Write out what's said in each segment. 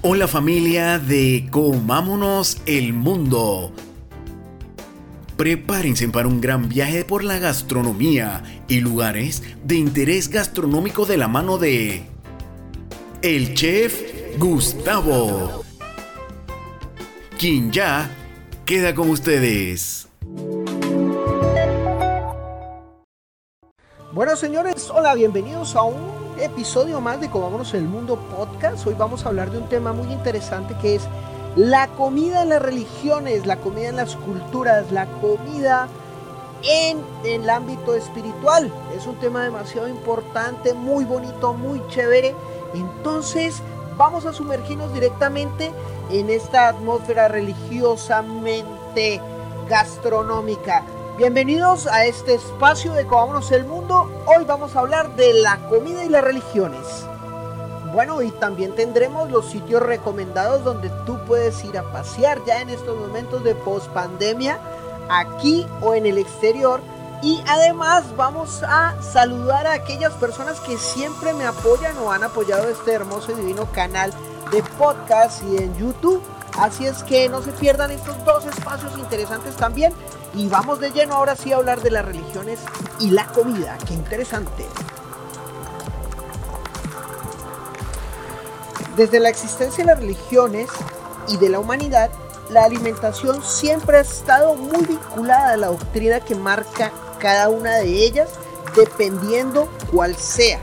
Hola familia de Comámonos el Mundo. Prepárense para un gran viaje por la gastronomía y lugares de interés gastronómico de la mano de el chef Gustavo, quien ya queda con ustedes. Bueno señores, hola, bienvenidos a un episodio más de Comámonos el Mundo podcast. Hoy vamos a hablar de un tema muy interesante que es la comida en las religiones, la comida en las culturas, la comida en el ámbito espiritual. Es un tema demasiado importante, muy bonito, muy chévere. Entonces vamos a sumergirnos directamente en esta atmósfera religiosamente gastronómica. Bienvenidos a este espacio de Comámonos el Mundo. Hoy vamos a hablar de la comida y las religiones. Bueno, y también tendremos los sitios recomendados donde tú puedes ir a pasear ya en estos momentos de post pandemia, aquí o en el exterior. Y además vamos a saludar a aquellas personas que siempre me apoyan o han apoyado este hermoso y divino canal de podcast y en YouTube. Así es que no se pierdan estos dos espacios interesantes también. Y vamos de lleno ahora sí a hablar de las religiones y la comida. Qué interesante. Desde la existencia de las religiones y de la humanidad, la alimentación siempre ha estado muy vinculada a la doctrina que marca cada una de ellas, dependiendo cuál sea.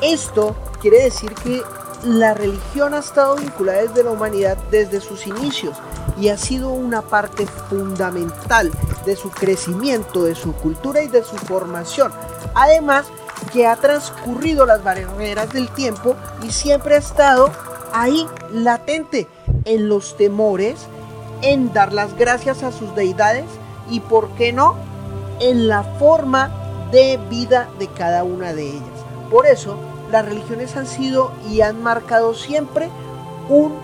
Esto quiere decir que la religión ha estado vinculada desde la humanidad desde sus inicios y ha sido una parte fundamental de su crecimiento, de su cultura y de su formación. Además, que ha transcurrido las barreras del tiempo y siempre ha estado ahí latente en los temores, en dar las gracias a sus deidades y, por qué no, en la forma de vida de cada una de ellas. Por eso, las religiones han sido y han marcado siempre un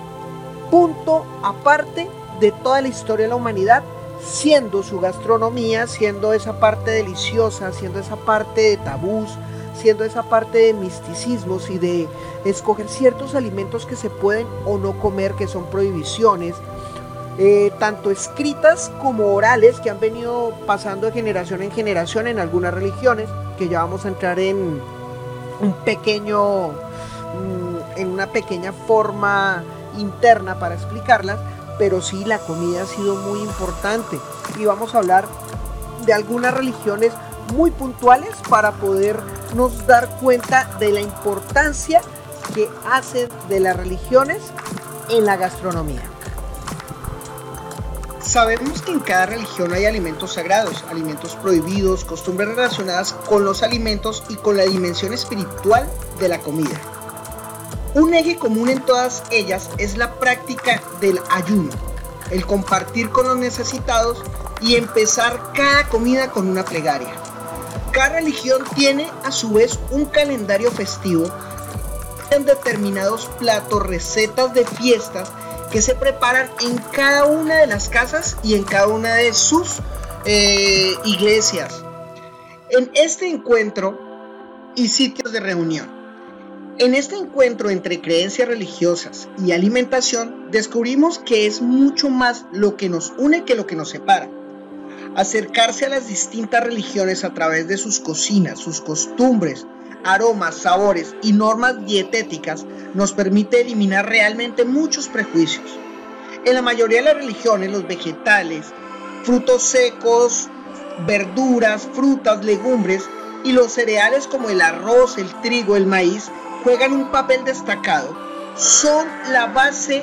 punto aparte de toda la historia de la humanidad, siendo su gastronomía, siendo esa parte deliciosa, siendo esa parte de tabús, siendo esa parte de misticismos y de escoger ciertos alimentos que se pueden o no comer, que son prohibiciones, eh, tanto escritas como orales, que han venido pasando de generación en generación en algunas religiones, que ya vamos a entrar en un pequeño, mm, en una pequeña forma interna para explicarlas, pero sí la comida ha sido muy importante y vamos a hablar de algunas religiones muy puntuales para podernos dar cuenta de la importancia que hacen de las religiones en la gastronomía. Sabemos que en cada religión hay alimentos sagrados, alimentos prohibidos, costumbres relacionadas con los alimentos y con la dimensión espiritual de la comida. Un eje común en todas ellas es la práctica del ayuno, el compartir con los necesitados y empezar cada comida con una plegaria. Cada religión tiene a su vez un calendario festivo en determinados platos, recetas de fiestas que se preparan en cada una de las casas y en cada una de sus eh, iglesias. En este encuentro y sitios de reunión. En este encuentro entre creencias religiosas y alimentación descubrimos que es mucho más lo que nos une que lo que nos separa. Acercarse a las distintas religiones a través de sus cocinas, sus costumbres, aromas, sabores y normas dietéticas nos permite eliminar realmente muchos prejuicios. En la mayoría de las religiones los vegetales, frutos secos, verduras, frutas, legumbres y los cereales como el arroz, el trigo, el maíz juegan un papel destacado. Son la base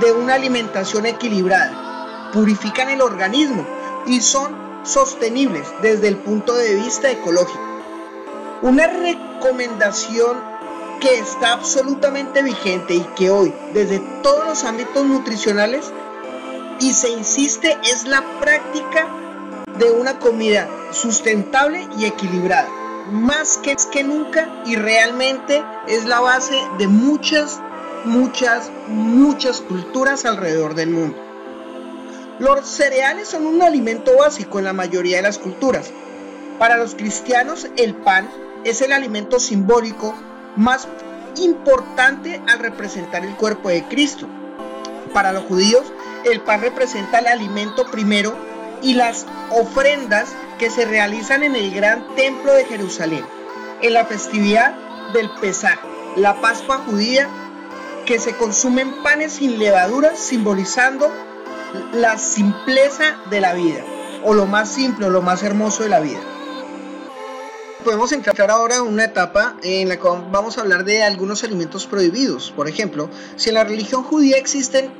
de una alimentación equilibrada. Purifican el organismo y son sostenibles desde el punto de vista ecológico. Una recomendación que está absolutamente vigente y que hoy desde todos los ámbitos nutricionales y se insiste es la práctica de una comida sustentable y equilibrada, más que, que nunca y realmente es la base de muchas, muchas, muchas culturas alrededor del mundo. Los cereales son un alimento básico en la mayoría de las culturas. Para los cristianos el pan es el alimento simbólico más importante al representar el cuerpo de Cristo. Para los judíos, el pan representa el alimento primero y las ofrendas que se realizan en el gran templo de Jerusalén, en la festividad del Pesaj, la Pascua judía, que se consumen panes sin levadura, simbolizando la simpleza de la vida, o lo más simple, o lo más hermoso de la vida. Podemos entrar ahora en una etapa en la que vamos a hablar de algunos alimentos prohibidos. Por ejemplo, si en la religión judía existen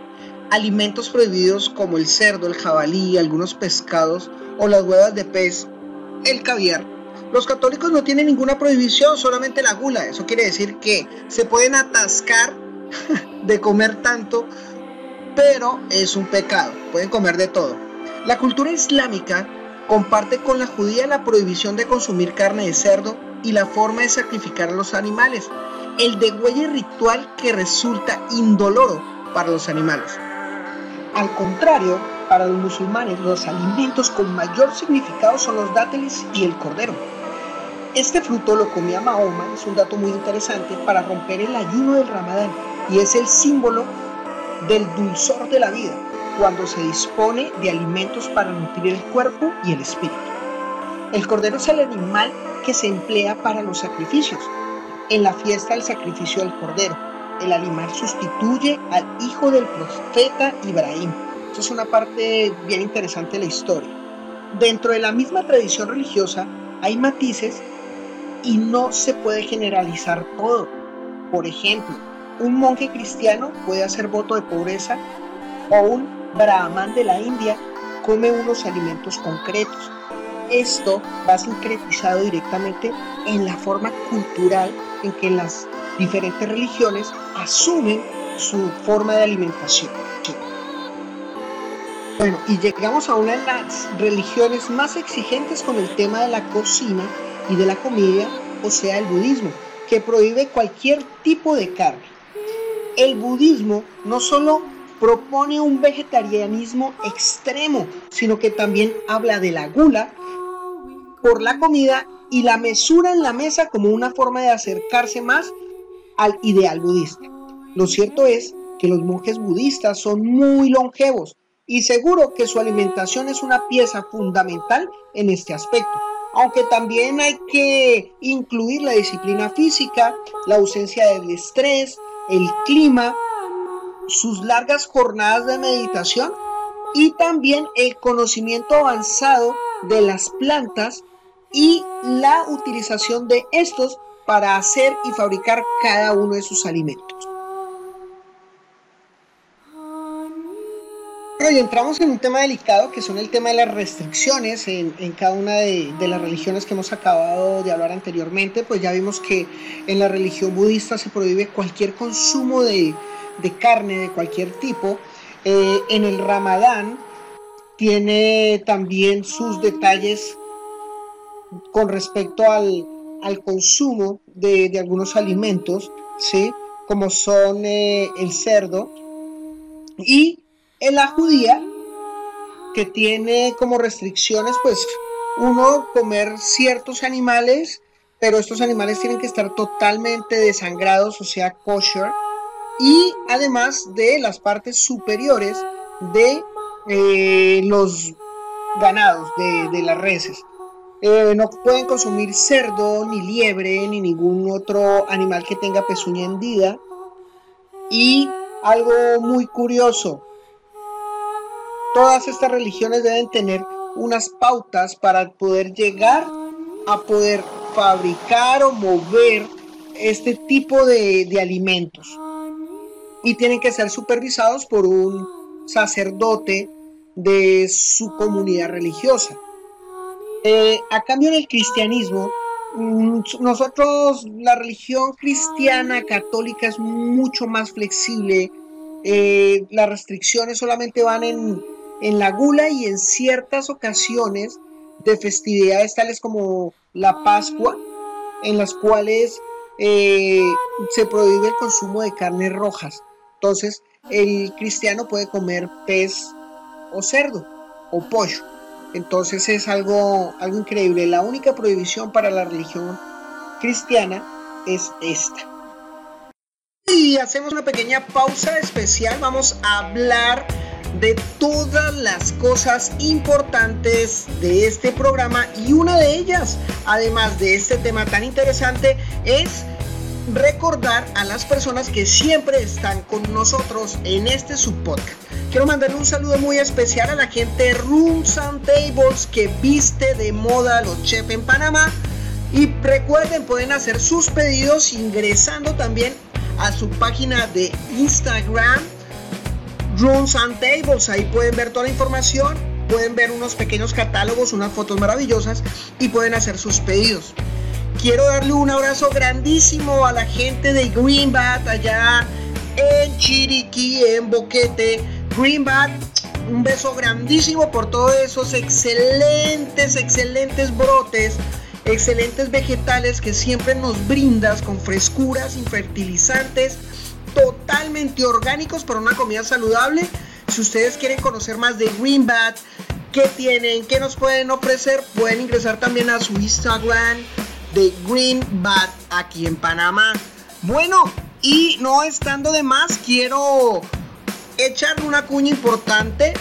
alimentos prohibidos como el cerdo, el jabalí, algunos pescados o las huevas de pez, el caviar, los católicos no tienen ninguna prohibición, solamente la gula. Eso quiere decir que se pueden atascar de comer tanto, pero es un pecado. Pueden comer de todo. La cultura islámica comparte con la judía la prohibición de consumir carne de cerdo y la forma de sacrificar a los animales, el degüelle ritual que resulta indoloro para los animales. Al contrario, para los musulmanes los alimentos con mayor significado son los dátiles y el cordero. Este fruto lo comía Mahoma, es un dato muy interesante, para romper el ayuno del ramadán y es el símbolo del dulzor de la vida, cuando se dispone de alimentos para nutrir el cuerpo y el espíritu. El cordero es el animal que se emplea para los sacrificios. En la fiesta del sacrificio del cordero, el animal sustituye al hijo del profeta Ibrahim. Eso es una parte bien interesante de la historia. Dentro de la misma tradición religiosa hay matices y no se puede generalizar todo. Por ejemplo, un monje cristiano puede hacer voto de pobreza o un Brahman de la India come unos alimentos concretos. Esto va sincretizado directamente en la forma cultural en que las diferentes religiones asumen su forma de alimentación. Bueno, y llegamos a una de las religiones más exigentes con el tema de la cocina y de la comida, o sea, el budismo, que prohíbe cualquier tipo de carne. El budismo no solo propone un vegetarianismo extremo, sino que también habla de la gula por la comida y la mesura en la mesa como una forma de acercarse más al ideal budista. Lo cierto es que los monjes budistas son muy longevos y seguro que su alimentación es una pieza fundamental en este aspecto. Aunque también hay que incluir la disciplina física, la ausencia del estrés, el clima sus largas jornadas de meditación y también el conocimiento avanzado de las plantas y la utilización de estos para hacer y fabricar cada uno de sus alimentos. Hoy entramos en un tema delicado que son el tema de las restricciones en, cada una de, de, las religiones que hemos acabado de hablar anteriormente. Pues ya vimos que en la religión budista se prohíbe cualquier consumo de, de carne de cualquier tipo. Eh, en el ramadán tiene también sus detalles con respecto al, consumo de, algunos alimentos, ¿sí? como son eh, el cerdo y en la judía, que tiene como restricciones, pues, uno comer ciertos animales, pero estos animales tienen que estar totalmente desangrados, o sea, kosher, y además de las partes superiores de eh, los ganados, de, las reses. Eh, no pueden consumir cerdo, ni liebre, ni ningún otro animal que tenga pezuña hendida. Y algo muy curioso, todas estas religiones deben tener unas pautas para poder llegar a poder fabricar o mover este tipo de alimentos y tienen que ser supervisados por un sacerdote de su comunidad religiosa. Eh, a cambio en el cristianismo, mm, nosotros, la religión cristiana católica es mucho más flexible. Eh, las restricciones solamente van en, en la gula y en ciertas ocasiones de festividades tales como la Pascua, en las cuales eh, se prohíbe el consumo de carnes rojas. Entonces, el cristiano puede comer pez o cerdo o pollo. Entonces es algo, algo increíble. La única prohibición para la religión cristiana es esta. Y hacemos una pequeña pausa especial. Vamos a hablar de todas las cosas importantes de este programa y una de ellas, además de este tema tan interesante, es recordar a las personas que siempre están con nosotros en este subpodcast. Quiero mandarle un saludo muy especial a la gente de Rooms and Tables que viste de moda los chefs en Panamá. Y recuerden, pueden hacer sus pedidos ingresando también a su página de Instagram, Rooms and Tables. Ahí pueden ver toda la información, pueden ver unos pequeños catálogos, unas fotos maravillosas y pueden hacer sus pedidos. Quiero darle un abrazo grandísimo a la gente de Greenbat allá en Chiriquí, en Boquete. Greenbat, un beso grandísimo por todos esos excelentes, excelentes brotes, excelentes vegetales que siempre nos brindas con frescuras, sin fertilizantes, totalmente orgánicos para una comida saludable. Si ustedes quieren conocer más de Greenbat, qué tienen, qué nos pueden ofrecer, pueden ingresar también a su Instagram de Green Bat aquí en Panamá. Bueno, y no estando de más, quiero echarle una cuña importante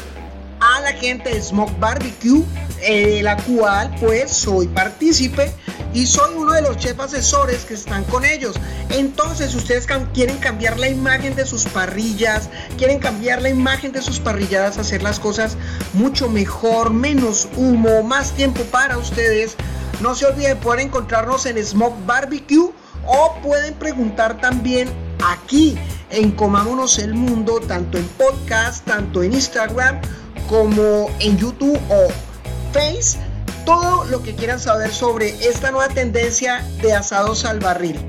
a la gente de Smoke Barbecue, de la cual pues soy partícipe y soy uno de los chefs asesores que están con ellos. Entonces, ustedes quieren cambiar la imagen de sus parrillas, quieren cambiar la imagen de sus parrilladas, hacer las cosas mucho mejor, menos humo, más tiempo para ustedes. No se olviden, pueden encontrarnos en Smoke Barbecue o pueden preguntar también aquí en Comámonos el Mundo, tanto en podcast, tanto en Instagram como en YouTube o Face, todo lo que quieran saber sobre esta nueva tendencia de asados al barril.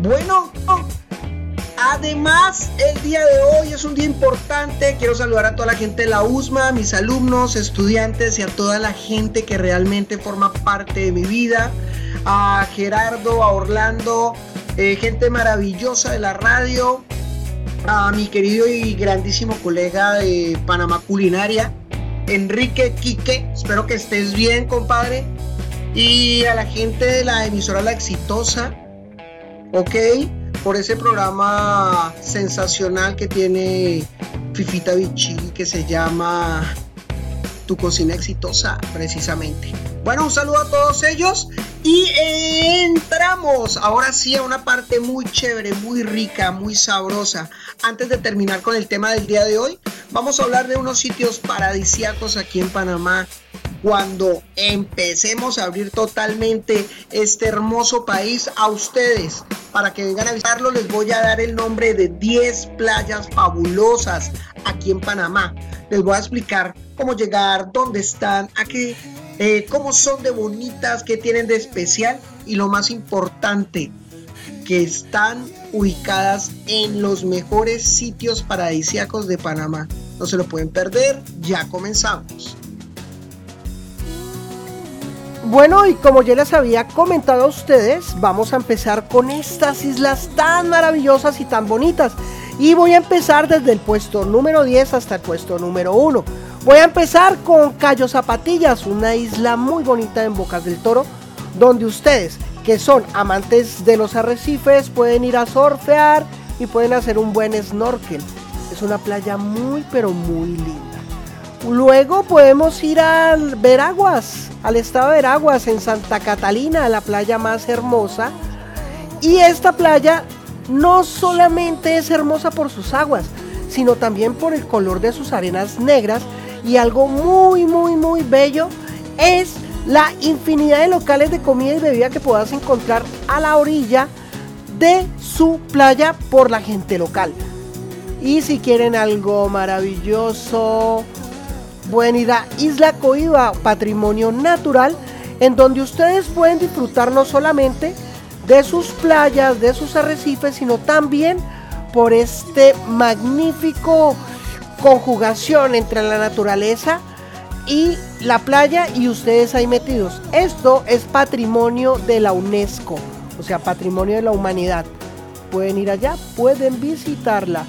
Bueno, Además, el día de hoy es un día importante. Quiero saludar a toda la gente de la USMA, a mis alumnos, estudiantes y a toda la gente que realmente forma parte de mi vida. A Gerardo, a Orlando, eh, gente maravillosa de la radio. A mi querido y grandísimo colega de Panamá Culinaria, Enrique Quique. Espero que estés bien, compadre. Y a la gente de la emisora La Exitosa. Ok por ese programa sensacional que tiene Fifita Vichy que se llama Tu cocina exitosa precisamente. Bueno, un saludo a todos ellos y entramos ahora sí a una parte muy chévere, muy rica, muy sabrosa. Antes de terminar con el tema del día de hoy, vamos a hablar de unos sitios paradisíacos aquí en Panamá cuando empecemos a abrir totalmente este hermoso país a ustedes. Para que vengan a visitarlo les voy a dar el nombre de 10 playas fabulosas aquí en Panamá. Les voy a explicar cómo llegar, dónde están, a qué, eh, cómo son de bonitas, qué tienen de especial y lo más importante, que están ubicadas en los mejores sitios paradisíacos de Panamá. No se lo pueden perder, ya comenzamos. Bueno, y como ya les había comentado a ustedes, vamos a empezar con estas islas tan maravillosas y tan bonitas. Y voy a empezar desde el puesto número 10 hasta el puesto número 1. Voy a empezar con Cayo Zapatillas, una isla muy bonita en Bocas del Toro, donde ustedes que son amantes de los arrecifes pueden ir a surfear y pueden hacer un buen snorkel. Es una playa muy pero muy linda. Luego podemos ir al Veraguas, al estado de Veraguas, en Santa Catalina, la playa más hermosa. Y esta playa no solamente es hermosa por sus aguas, sino también por el color de sus arenas negras. Y algo muy, muy, muy bello es la infinidad de locales de comida y bebida que puedas encontrar a la orilla de su playa por la gente local. Y si quieren algo maravilloso, pueden ir a Isla Coiba, patrimonio natural, en donde ustedes pueden disfrutar no solamente de sus playas, de sus arrecifes, sino también por este magnífico conjugación entre la naturaleza y la playa y ustedes ahí metidos. Esto es patrimonio de la UNESCO, o sea, patrimonio de la humanidad. Pueden ir allá, pueden visitarla.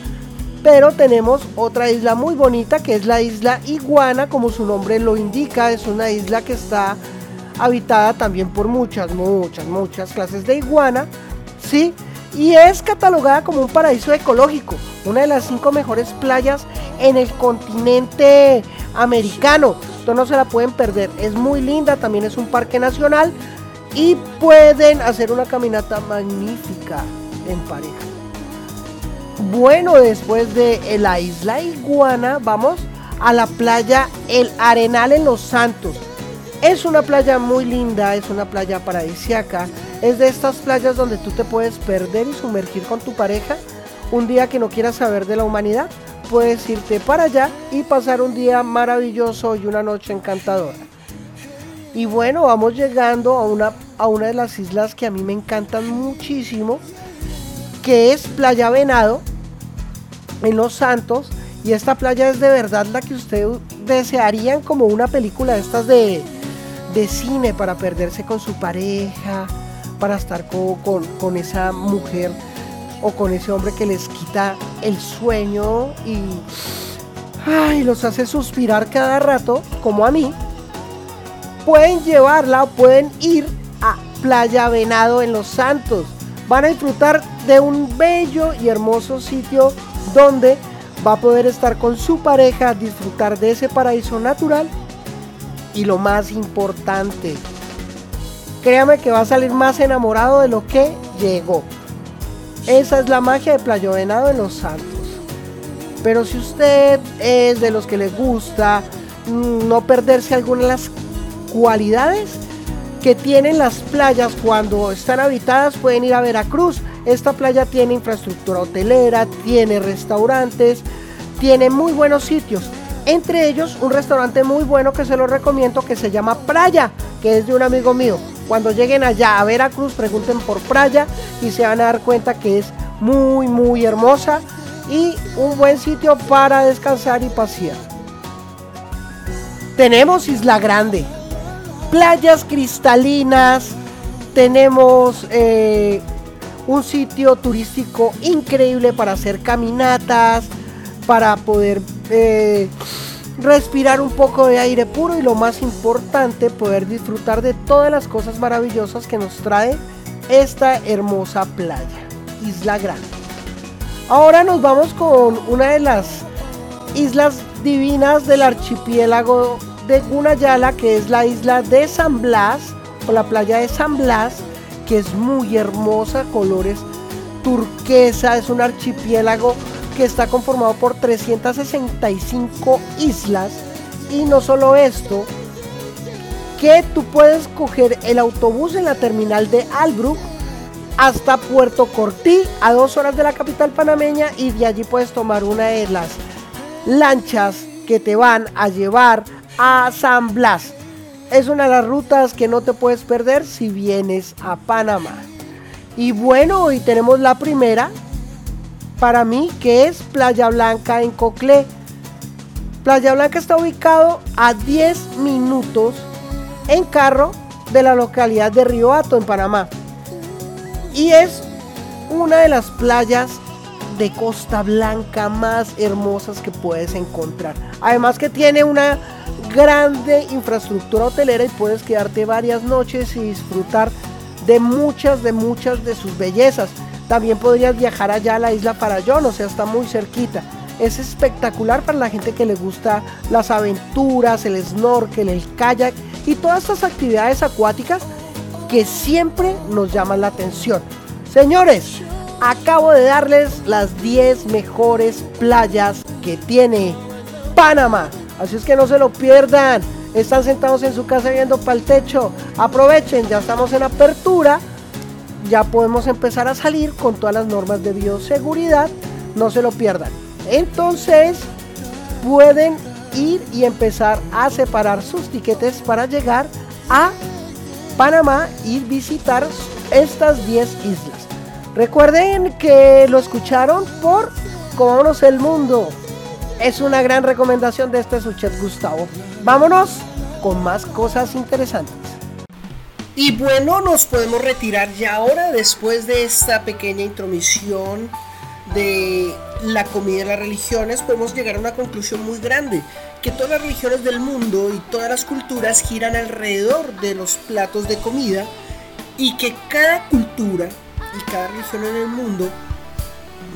Pero tenemos otra isla muy bonita que es la isla Iguana, como su nombre lo indica, es una isla que está habitada también por muchas, muchas, muchas clases de iguana, ¿sí? y es catalogada como un paraíso ecológico, una de las cinco mejores playas en el continente americano. Esto no se la pueden perder, es muy linda, también es un parque nacional y pueden hacer una caminata magnífica en pareja. Bueno, después de la isla Iguana, vamos a la playa El Arenal en Los Santos. Es una playa muy linda, es una playa paradisiaca. Es de estas playas donde tú te puedes perder y sumergir con tu pareja. Un día que no quieras saber de la humanidad, puedes irte para allá y pasar un día maravilloso y una noche encantadora. Y bueno, vamos llegando a una, a una de las islas que a mí me encantan muchísimo, que es Playa Venado, en Los Santos. Y esta playa es de verdad la que ustedes desearían como una película de estas de, de cine para perderse con su pareja, para estar con, con, esa mujer o con ese hombre que les quita el sueño y ay, los hace suspirar cada rato, como a mí, pueden llevarla o pueden ir a Playa Venado en Los Santos. Van a disfrutar de un bello y hermoso sitio donde va a poder estar con su pareja, disfrutar de ese paraíso natural y lo más importante, créame que va a salir más enamorado de lo que llegó. Esa es la magia de Playo Venado en Los Santos. Pero si usted es de los que le gusta mm, no perderse algunas de las cualidades que tienen las playas cuando están habitadas, pueden ir a Veracruz. Esta playa tiene infraestructura hotelera, tiene restaurantes, tiene muy buenos sitios. Entre ellos un restaurante muy bueno que se lo recomiendo que se llama Playa, que es de un amigo mío. Cuando lleguen allá a Veracruz pregunten por Playa y se van a dar cuenta que es muy muy hermosa y un buen sitio para descansar y pasear. Tenemos Isla Grande, playas cristalinas, tenemos eh, un sitio turístico increíble para hacer caminatas, para poder eh, respirar un poco de aire puro y lo más importante, poder disfrutar de todas las cosas maravillosas que nos trae esta hermosa playa, Isla Grande. Ahora nos vamos con una de las islas divinas del archipiélago de Gunayala, que es la isla de San Blas, o la playa de San Blas, que es muy hermosa, colores turquesa, es un archipiélago que está conformado por 365 islas. Y no solo esto, que tú puedes coger el autobús en la terminal de Albrook hasta Puerto Cortí, a dos horas de la capital panameña, y de allí puedes tomar una de las lanchas que te van a llevar a San Blas. Es una de las rutas que no te puedes perder si vienes a Panamá. Y bueno, hoy tenemos la primera, para mí, que es Playa Blanca en Coclé. Playa Blanca está ubicado a 10 minutos en carro de la localidad de Río Hato, en Panamá. Y es una de las playas de Costa Blanca más hermosas que puedes encontrar. Además que tiene una grande infraestructura hotelera y puedes quedarte varias noches y disfrutar de muchas, de muchas de sus bellezas. También podrías viajar allá a la isla Parayón, o sea, está muy cerquita. Es espectacular para la gente que le gusta las aventuras, el snorkel, el kayak y todas estas actividades acuáticas que siempre nos llaman la atención. Señores, acabo de darles las 10 mejores playas que tiene Panamá. Así es que no se lo pierdan. Están sentados en su casa viendo para el techo. Aprovechen, ya estamos en apertura ya podemos empezar a salir con todas las normas de bioseguridad. No se lo pierdan. Entonces pueden ir y empezar a separar sus tiquetes para llegar a Panamá y visitar estas 10 islas. Recuerden que lo escucharon por Comonos el Mundo. Es una gran recomendación de este Suchet Gustavo. Vámonos con más cosas interesantes. Y bueno, nos podemos retirar ya ahora después de esta pequeña intromisión de la comida y las religiones, podemos llegar a una conclusión muy grande, que todas las religiones del mundo y todas las culturas giran alrededor de los platos de comida y que cada cultura y cada religión en el mundo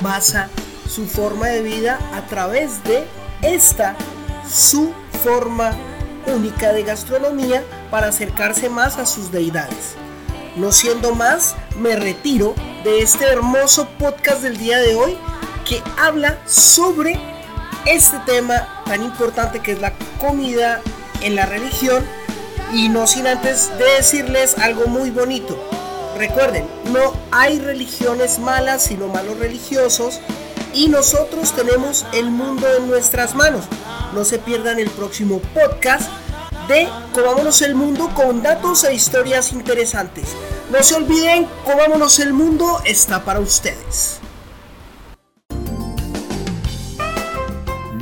basa su forma de vida a través de esta su forma única de gastronomía para acercarse más a sus deidades. No siendo más, me retiro de este hermoso podcast del día de hoy que habla sobre este tema tan importante que es la comida en la religión y no sin antes de decirles algo muy bonito. Recuerden, no hay religiones malas, sino malos religiosos y nosotros tenemos el mundo en nuestras manos. No se pierdan el próximo podcast de Comámonos el Mundo con datos e historias interesantes. No se olviden, Comámonos el Mundo está para ustedes.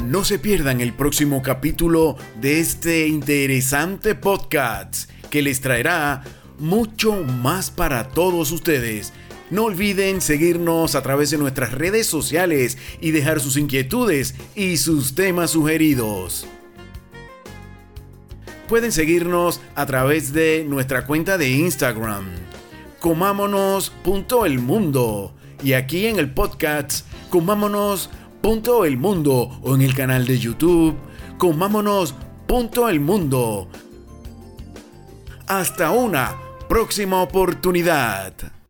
No se pierdan el próximo capítulo de este interesante podcast que les traerá mucho más para todos ustedes. No olviden seguirnos a través de nuestras redes sociales y dejar sus inquietudes y sus temas sugeridos. Pueden seguirnos a través de nuestra cuenta de Instagram, comámonos.elmundo. Y aquí en el podcast, comámonos.elmundo o en el canal de YouTube, comámonos.elmundo. Hasta una próxima oportunidad.